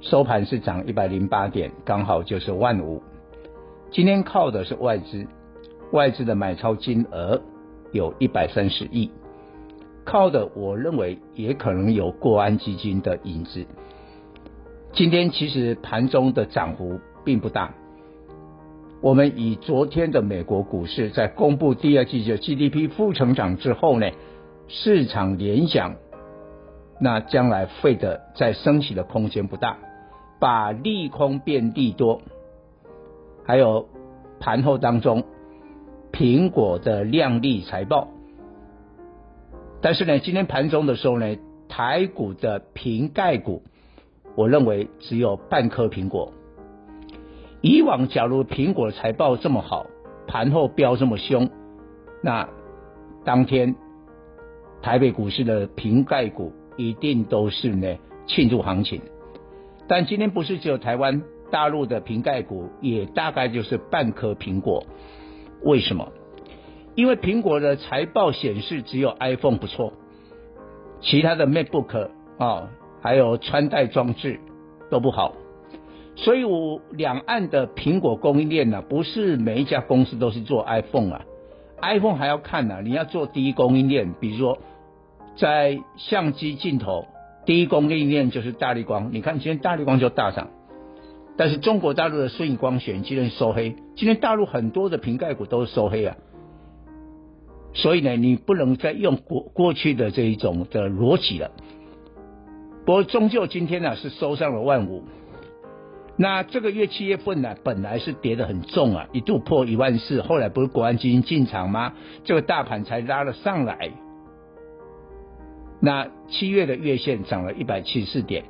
收盘是涨一百零八点，刚好就是万五。今天靠的是外资，外资的买超金额有一百三十亿，靠的我认为也可能有国安基金的影子。今天其实盘中的涨幅并不大。我们以昨天的美国股市在公布第二季的 GDP 负成长之后呢，市场联想，那将来会的再升息的空间不大，把利空变利多，还有盘后当中苹果的亮丽财报，但是呢，今天盘中的时候呢，台股的瓶盖股，我认为只有半颗苹果。以往，假如苹果财报这么好，盘后飙这么凶，那当天台北股市的瓶盖股一定都是呢庆祝行情。但今天不是只有台湾大陆的瓶盖股，也大概就是半颗苹果。为什么？因为苹果的财报显示只有 iPhone 不错，其他的 MacBook 啊，还有穿戴装置都不好。所以，我两岸的苹果供应链呢，不是每一家公司都是做 iPhone 啊，iPhone 还要看呢、啊，你要做第一供应链，比如说在相机镜头，第一供应链就是大立光，你看今天大立光就大涨，但是中国大陆的舜宇光学今天收黑，今天大陆很多的瓶盖股都是收黑啊，所以呢，你不能再用过过去的这一种的逻辑了。不过终究今天呢、是收上了万五。那这个月七月份呢，本来是跌得很重啊，一度破一万四，后来不是国安基金进场吗？这个大盘才拉了上来。那七月的月线涨了一百七十四点，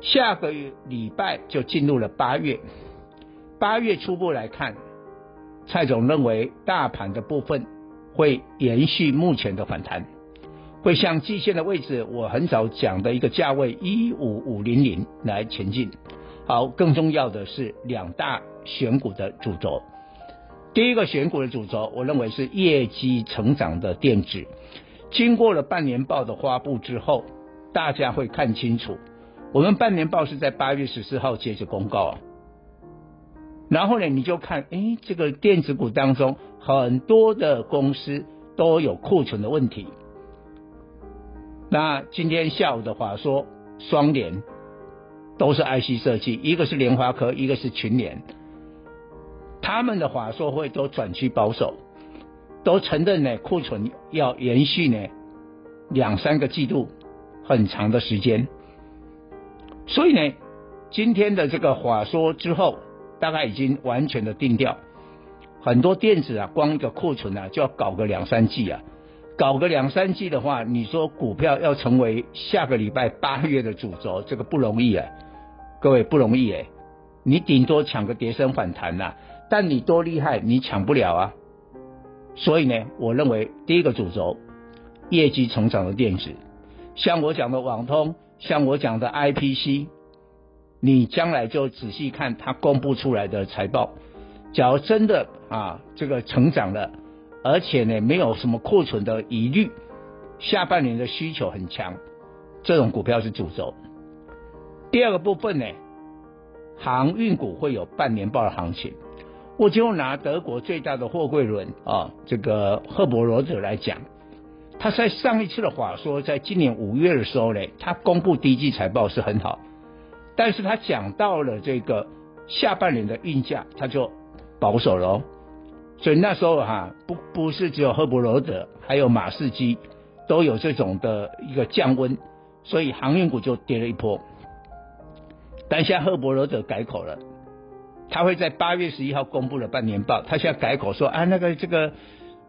下个月礼拜就进入了八月。八月初步来看，蔡总认为大盘的部分会延续目前的反弹，会向季线的位置，我很早讲的一个价位一五五零零来前进。好，更重要的是两大选股的主轴。第一个选股的主轴，我认为是业绩成长的电子。经过了半年报的发布之后，大家会看清楚。我们半年报是在八月十四号接着公告。然后呢，你就看，哎，这个电子股当中很多的公司都有库存的问题。那今天下午的话说，双联。都是 IC 设计，一个是联发科，一个是群联，他们的话说会都转趋保守，都承认呢库存要延续呢两三个季度很长的时间，所以呢今天的这个法说之后，大概已经完全的定调，很多电子啊，光一个库存啊就要搞个两三季啊，搞个两三季的话，你说股票要成为下个礼拜八月的主轴，这个不容易啊。各位不容易诶，你顶多抢个跌升反弹呐，但你多厉害，你抢不了啊。所以呢，我认为第一个主轴，业绩成长的电子，像我讲的网通，像我讲的 IPC，你将来就仔细看它公布出来的财报，假如真的啊这个成长了，而且呢没有什么库存的疑虑，下半年的需求很强，这种股票是主轴。第二个部分呢，航运股会有半年报的行情。我就拿德国最大的货柜轮啊，这个赫伯罗德来讲，他在上一次的话说，在今年五月的时候呢，他公布第一季财报是很好，但是他讲到了这个下半年的运价，他就保守了。所以那时候哈、不不是只有赫伯罗德，还有马士基都有这种的一个降温，所以航运股就跌了一波。但现在赫伯罗德改口了，他会在八月十一号公布了半年报，他现在改口说啊，那个这个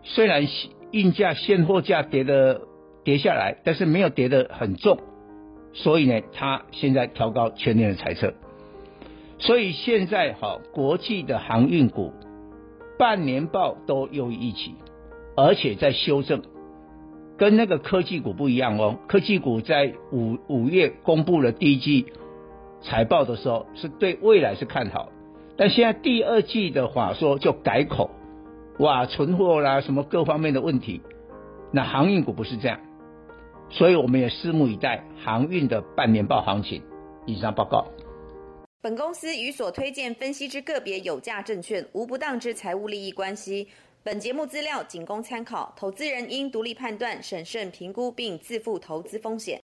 虽然运价现货价跌的跌下来，但是没有跌得很重，所以呢，他现在调高全年的财测。所以现在哈，国际的航运股。半年报都优于预期，而且在修正，跟那个科技股不一样哦。科技股在五五月公布了第一季财报的时候，是对未来是看好，但现在第二季的话说就改口，哇，存货啦什么各方面的问题，那航运股不是这样，所以我们也拭目以待航运的半年报行情。以上报告。本公司与所推荐分析之个别有价证券无不当之财务利益关系。本节目资料仅供参考，投资人应独立判断、审慎评估并自负投资风险。